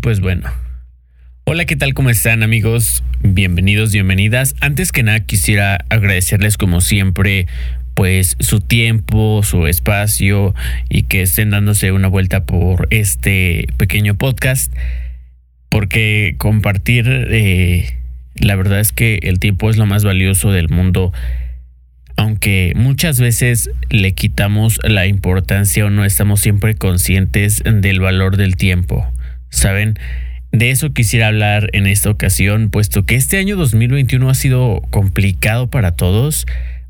pues bueno. Hola, ¿qué tal? ¿Cómo están amigos? Bienvenidos, bienvenidas. Antes que nada quisiera agradecerles como siempre pues su tiempo, su espacio y que estén dándose una vuelta por este pequeño podcast porque compartir eh, la verdad es que el tiempo es lo más valioso del mundo aunque muchas veces le quitamos la importancia o no estamos siempre conscientes del valor del tiempo. ¿Saben? De eso quisiera hablar en esta ocasión, puesto que este año 2021 ha sido complicado para todos,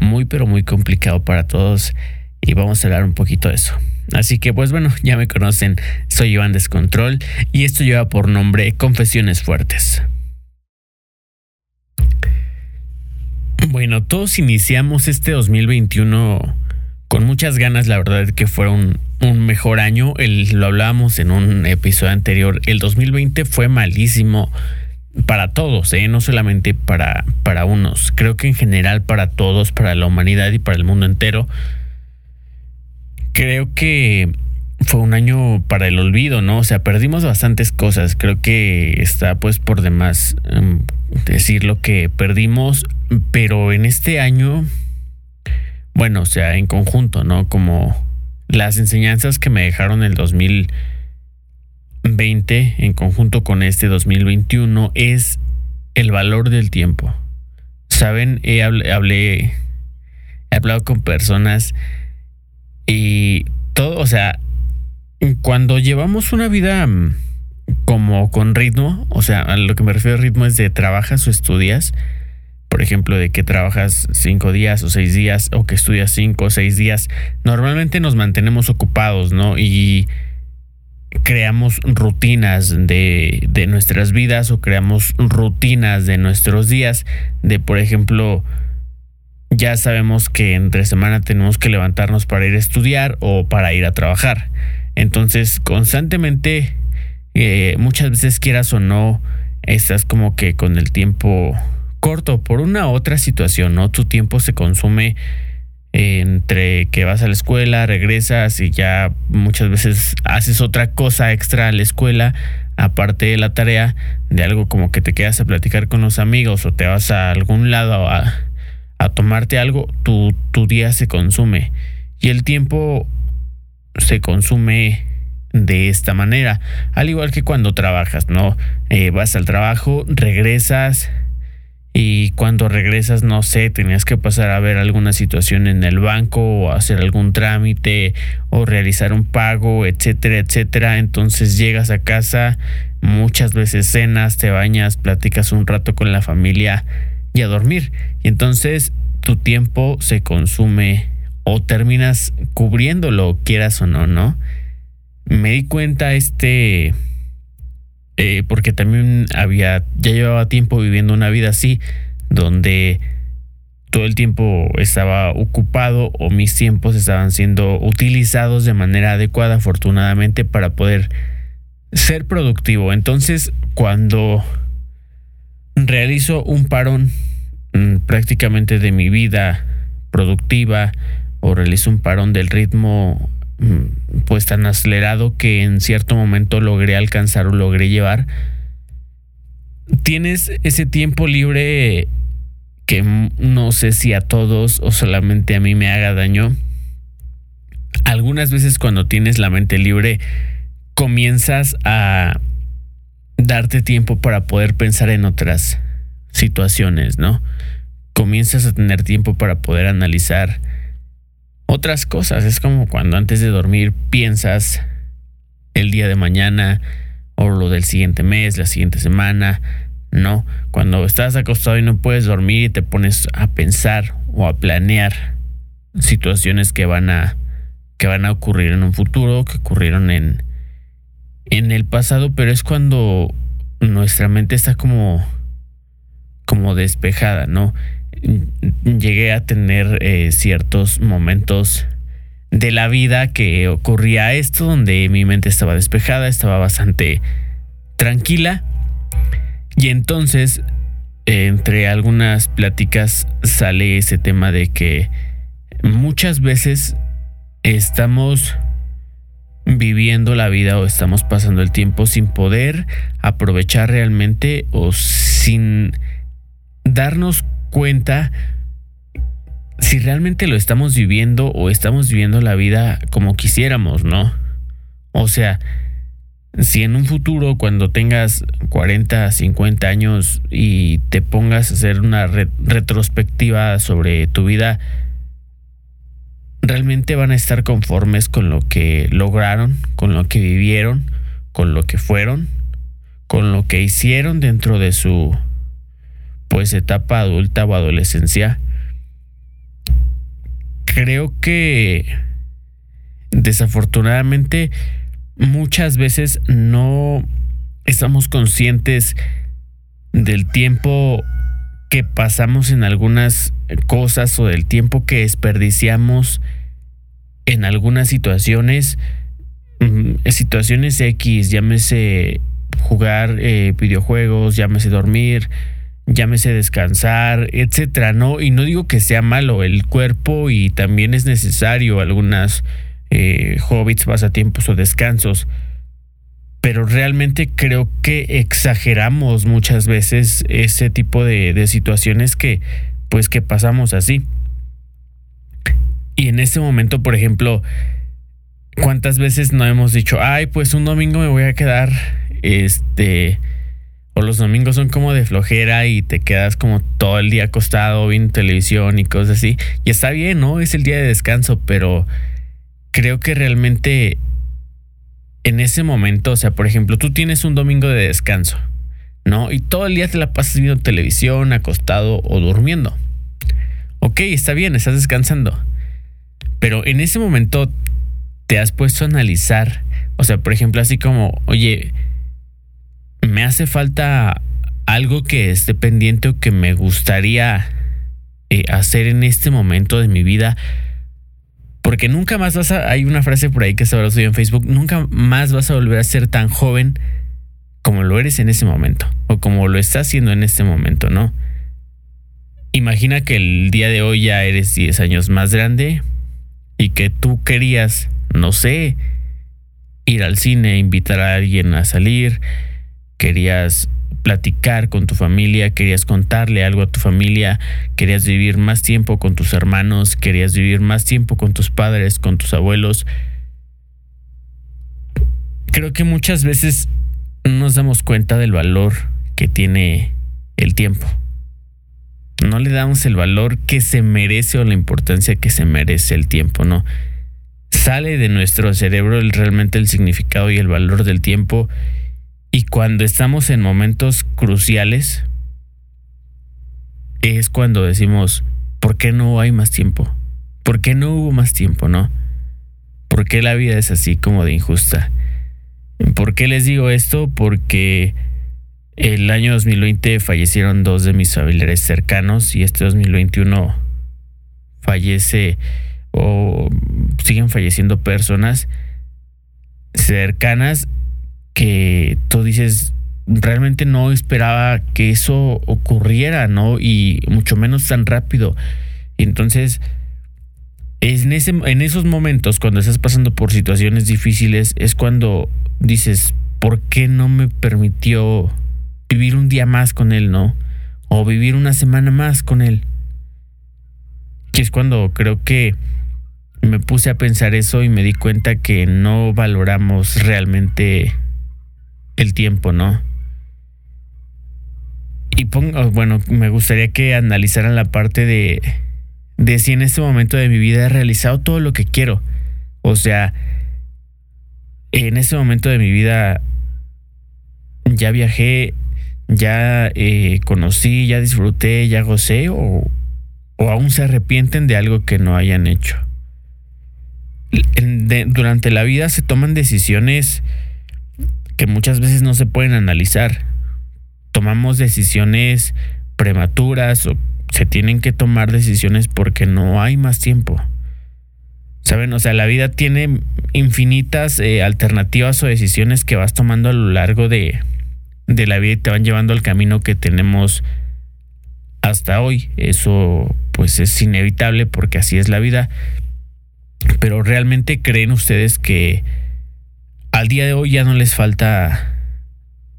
muy pero muy complicado para todos, y vamos a hablar un poquito de eso. Así que pues bueno, ya me conocen, soy Iván Descontrol y esto lleva por nombre Confesiones Fuertes. Bueno, todos iniciamos este 2021 con muchas ganas, la verdad que fue un, mejor año. lo hablábamos en un episodio anterior. El 2020 fue malísimo para todos, ¿eh? no solamente para, para unos. Creo que en general para todos, para la humanidad y para el mundo entero. Creo que fue un año para el olvido, ¿no? O sea, perdimos bastantes cosas. Creo que está pues por demás em, decir lo que perdimos pero en este año, bueno, o sea, en conjunto, ¿no? Como las enseñanzas que me dejaron el 2020 en conjunto con este 2021 es el valor del tiempo. Saben, he hablé, he hablado con personas y todo, o sea, cuando llevamos una vida mm, como con ritmo, o sea, a lo que me refiero a ritmo es de trabajas o estudias, por ejemplo, de que trabajas cinco días o seis días o que estudias cinco o seis días, normalmente nos mantenemos ocupados, ¿no? Y creamos rutinas de, de nuestras vidas o creamos rutinas de nuestros días, de por ejemplo, ya sabemos que entre semana tenemos que levantarnos para ir a estudiar o para ir a trabajar. Entonces, constantemente, eh, muchas veces quieras o no, estás como que con el tiempo corto por una otra situación, ¿no? Tu tiempo se consume entre que vas a la escuela, regresas y ya muchas veces haces otra cosa extra a la escuela, aparte de la tarea, de algo como que te quedas a platicar con los amigos o te vas a algún lado a, a tomarte algo, tu, tu día se consume. Y el tiempo se consume de esta manera, al igual que cuando trabajas, ¿no? Eh, vas al trabajo, regresas, y cuando regresas, no sé, tenías que pasar a ver alguna situación en el banco o hacer algún trámite o realizar un pago, etcétera, etcétera. Entonces llegas a casa, muchas veces cenas, te bañas, platicas un rato con la familia y a dormir. Y entonces tu tiempo se consume o terminas cubriéndolo, quieras o no, ¿no? Me di cuenta este eh, porque también había, ya llevaba tiempo viviendo una vida así, donde todo el tiempo estaba ocupado o mis tiempos estaban siendo utilizados de manera adecuada, afortunadamente, para poder ser productivo. Entonces, cuando realizo un parón mm, prácticamente de mi vida productiva o realizo un parón del ritmo pues tan acelerado que en cierto momento logré alcanzar o logré llevar, tienes ese tiempo libre que no sé si a todos o solamente a mí me haga daño. Algunas veces cuando tienes la mente libre comienzas a darte tiempo para poder pensar en otras situaciones, ¿no? Comienzas a tener tiempo para poder analizar otras cosas. Es como cuando antes de dormir piensas el día de mañana o lo del siguiente mes, la siguiente semana. No, cuando estás acostado y no puedes dormir y te pones a pensar o a planear situaciones que van a que van a ocurrir en un futuro, que ocurrieron en en el pasado, pero es cuando nuestra mente está como como despejada, ¿no? Llegué a tener eh, ciertos momentos de la vida que ocurría esto, donde mi mente estaba despejada, estaba bastante tranquila. Y entonces, entre algunas pláticas, sale ese tema de que muchas veces estamos viviendo la vida o estamos pasando el tiempo sin poder aprovechar realmente o sin darnos cuenta si realmente lo estamos viviendo o estamos viviendo la vida como quisiéramos, ¿no? O sea, si en un futuro cuando tengas 40, 50 años y te pongas a hacer una retrospectiva sobre tu vida, realmente van a estar conformes con lo que lograron, con lo que vivieron, con lo que fueron, con lo que hicieron dentro de su pues etapa adulta o adolescencia. Creo que desafortunadamente muchas veces no estamos conscientes del tiempo que pasamos en algunas cosas o del tiempo que desperdiciamos en algunas situaciones, mm, situaciones X, llámese jugar eh, videojuegos, llámese dormir, llámese descansar, etcétera, ¿no? Y no digo que sea malo el cuerpo y también es necesario algunas eh, hobbits, pasatiempos o descansos pero realmente creo que exageramos muchas veces ese tipo de, situaciones que pues que pasamos así. Y en este momento, por ejemplo, ¿cuántas veces no hemos dicho, ay, pues un domingo me voy a quedar, este, o los domingos son como de flojera y te quedas como todo el día acostado viendo televisión y cosas así. Y está bien, ¿no? Es el día de descanso, pero creo que realmente en ese momento, o sea, por ejemplo, tú tienes un domingo de descanso, ¿no? Y todo el día te la pasas viendo televisión, acostado o durmiendo. Ok, está bien, estás descansando. Pero en ese momento te has puesto a analizar, o sea, por ejemplo, así como, oye, me hace falta algo que esté pendiente o que me gustaría eh, hacer en este momento de mi vida porque nunca más vas a. Hay una frase por ahí que se subido en Facebook. Nunca más vas a volver a ser tan joven como lo eres en ese momento. O como lo estás haciendo en este momento, ¿no? Imagina que el día de hoy ya eres 10 años más grande y que tú querías, no sé, ir al cine, invitar a alguien a salir, querías platicar con tu familia, querías contarle algo a tu familia, querías vivir más tiempo con tus hermanos, querías vivir más tiempo con tus padres, con tus abuelos. Creo que muchas veces no nos damos cuenta del valor que tiene el tiempo. No le damos el valor que se merece o la importancia que se merece el tiempo, ¿no? Sale de nuestro cerebro realmente el significado y el valor del tiempo y cuando estamos en momentos cruciales, es cuando decimos, ¿por qué no hay más tiempo? ¿Por qué no hubo más tiempo, no? ¿Por qué la vida es así como de injusta? ¿Por qué les digo esto? Porque el año 2020 fallecieron dos de mis familiares cercanos y este 2021 fallece o siguen falleciendo personas cercanas que tú dices, realmente no esperaba que eso ocurriera, ¿no? Y mucho menos tan rápido. Entonces, en, ese, en esos momentos, cuando estás pasando por situaciones difíciles, es cuando dices, ¿por qué no me permitió vivir un día más con él, no? O vivir una semana más con él. Que es cuando creo que me puse a pensar eso y me di cuenta que no valoramos realmente el tiempo, ¿no? Y pongo, bueno, me gustaría que analizaran la parte de, de si en este momento de mi vida he realizado todo lo que quiero. O sea, en este momento de mi vida ya viajé, ya eh, conocí, ya disfruté, ya gocé o, o, aún se arrepienten de algo que no hayan hecho. durante la vida se toman decisiones que muchas veces no se pueden analizar. Tomamos decisiones prematuras o se tienen que tomar decisiones porque no hay más tiempo. ¿Saben? O sea, la vida tiene infinitas eh, alternativas o decisiones que vas tomando a lo largo de, de la vida y te van llevando al camino que tenemos hasta hoy. Eso pues es inevitable porque así es la vida. Pero realmente creen ustedes que al día de hoy ya no les falta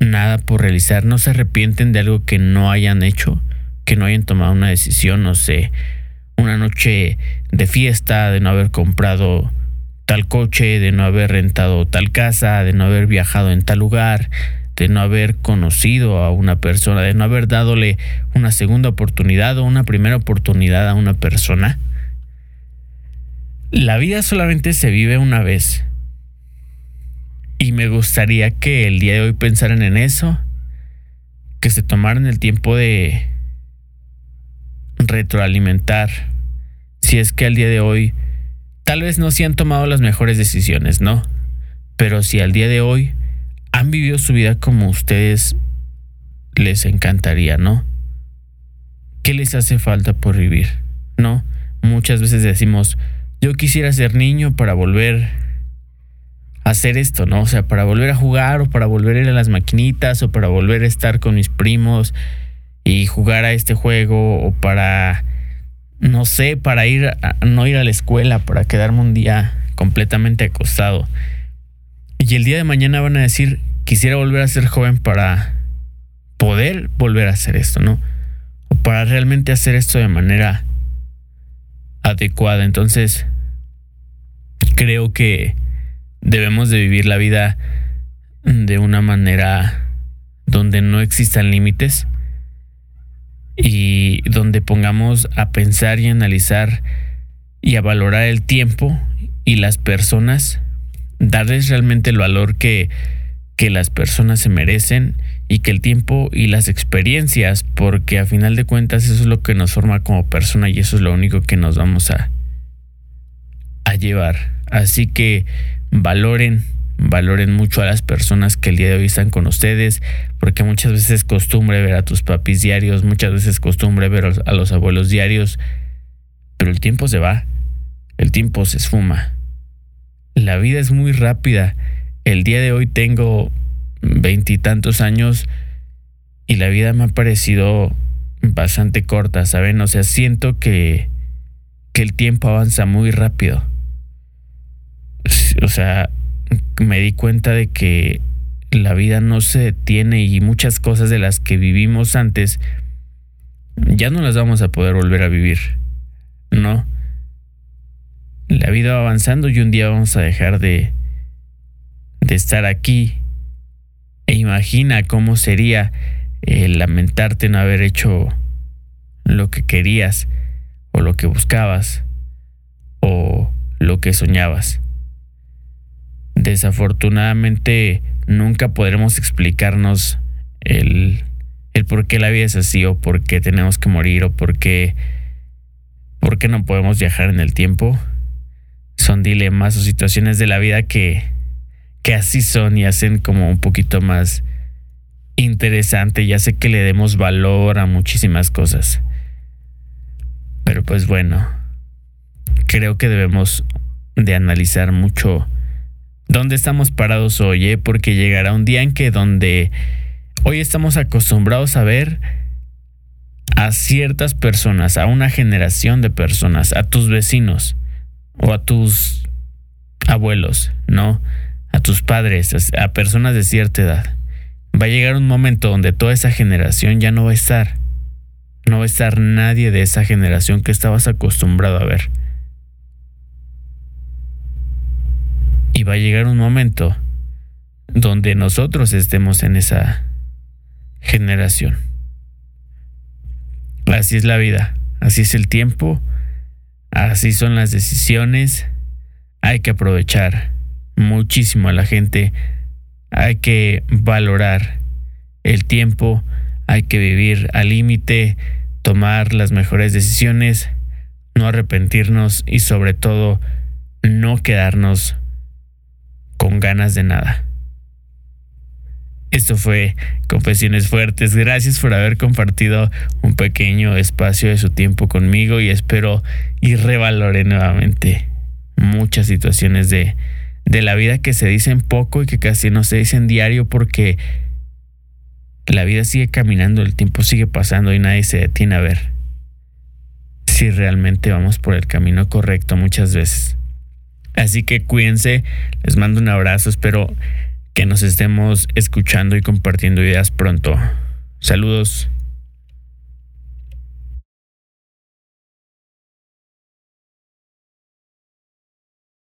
nada por realizar, no se arrepienten de algo que no hayan hecho, que no hayan tomado una decisión, no sé, una noche de fiesta, de no haber comprado tal coche, de no haber rentado tal casa, de no haber viajado en tal lugar, de no haber conocido a una persona, de no haber dadole una segunda oportunidad o una primera oportunidad a una persona. La vida solamente se vive una vez. Y me gustaría que el día de hoy pensaran en eso, que se tomaran el tiempo de retroalimentar. Si es que al día de hoy tal vez no se han tomado las mejores decisiones, ¿no? Pero si al día de hoy han vivido su vida como ustedes les encantaría, ¿no? ¿Qué les hace falta por vivir? ¿No? Muchas veces decimos, yo quisiera ser niño para volver hacer esto, ¿no? O sea, para volver a jugar o para volver a ir a las maquinitas o para volver a estar con mis primos y jugar a este juego o para, no sé, para ir a, no ir a la escuela, para quedarme un día completamente acostado. Y el día de mañana van a decir, quisiera volver a ser joven para poder volver a hacer esto, ¿no? O para realmente hacer esto de manera adecuada. Entonces, creo que debemos de vivir la vida de una manera donde no existan límites y donde pongamos a pensar y analizar y a valorar el tiempo y las personas darles realmente el valor que, que las personas se merecen y que el tiempo y las experiencias, porque a final de cuentas eso es lo que nos forma como persona y eso es lo único que nos vamos a, a llevar. Así que valoren, valoren mucho a las personas que el día de hoy están con ustedes, porque muchas veces es costumbre ver a tus papis diarios, muchas veces es costumbre ver a los abuelos diarios, pero el tiempo se va, el tiempo se esfuma. La vida es muy rápida. El día de hoy tengo veintitantos años y la vida me ha parecido bastante corta, ¿saben? O sea, siento que, que el tiempo avanza muy rápido. O sea, me di cuenta de que la vida no se detiene y muchas cosas de las que vivimos antes ya no las vamos a poder volver a vivir, ¿no? la vida va avanzando y un día vamos a dejar de, de estar aquí. E imagina cómo sería el lamentarte no haber hecho lo que querías o lo que buscabas o lo que soñabas. Desafortunadamente nunca podremos explicarnos el, el por qué la vida es así o por qué tenemos que morir o por qué, por qué no podemos viajar en el tiempo son dilemas o situaciones de la vida que, que así son y hacen como un poquito más interesante y hace que le demos valor a muchísimas cosas. Pero pues bueno, creo que debemos de analizar mucho dónde estamos parados hoy, ¿eh? porque llegará un día en que donde hoy estamos acostumbrados a ver a ciertas personas, a una generación de personas, a tus vecinos, o a tus abuelos, no, a tus padres, a personas de cierta edad. Va a llegar un momento donde toda esa generación ya no va a estar. No va a estar nadie de esa generación que estabas acostumbrado a ver. Y va a llegar un momento donde nosotros estemos en esa generación. Así es la vida, así es el tiempo Así son las decisiones. Hay que aprovechar muchísimo a la gente. Hay que valorar el tiempo. Hay que vivir al límite, tomar las mejores decisiones, no arrepentirnos y sobre todo no quedarnos con ganas de nada. Esto fue Confesiones Fuertes. Gracias por haber compartido un pequeño espacio de su tiempo conmigo y espero y revalore nuevamente muchas situaciones de, de la vida que se dicen poco y que casi no se dicen diario porque la vida sigue caminando, el tiempo sigue pasando y nadie se detiene a ver si realmente vamos por el camino correcto muchas veces. Así que cuídense, les mando un abrazo, espero que nos estemos escuchando y compartiendo ideas pronto. Saludos.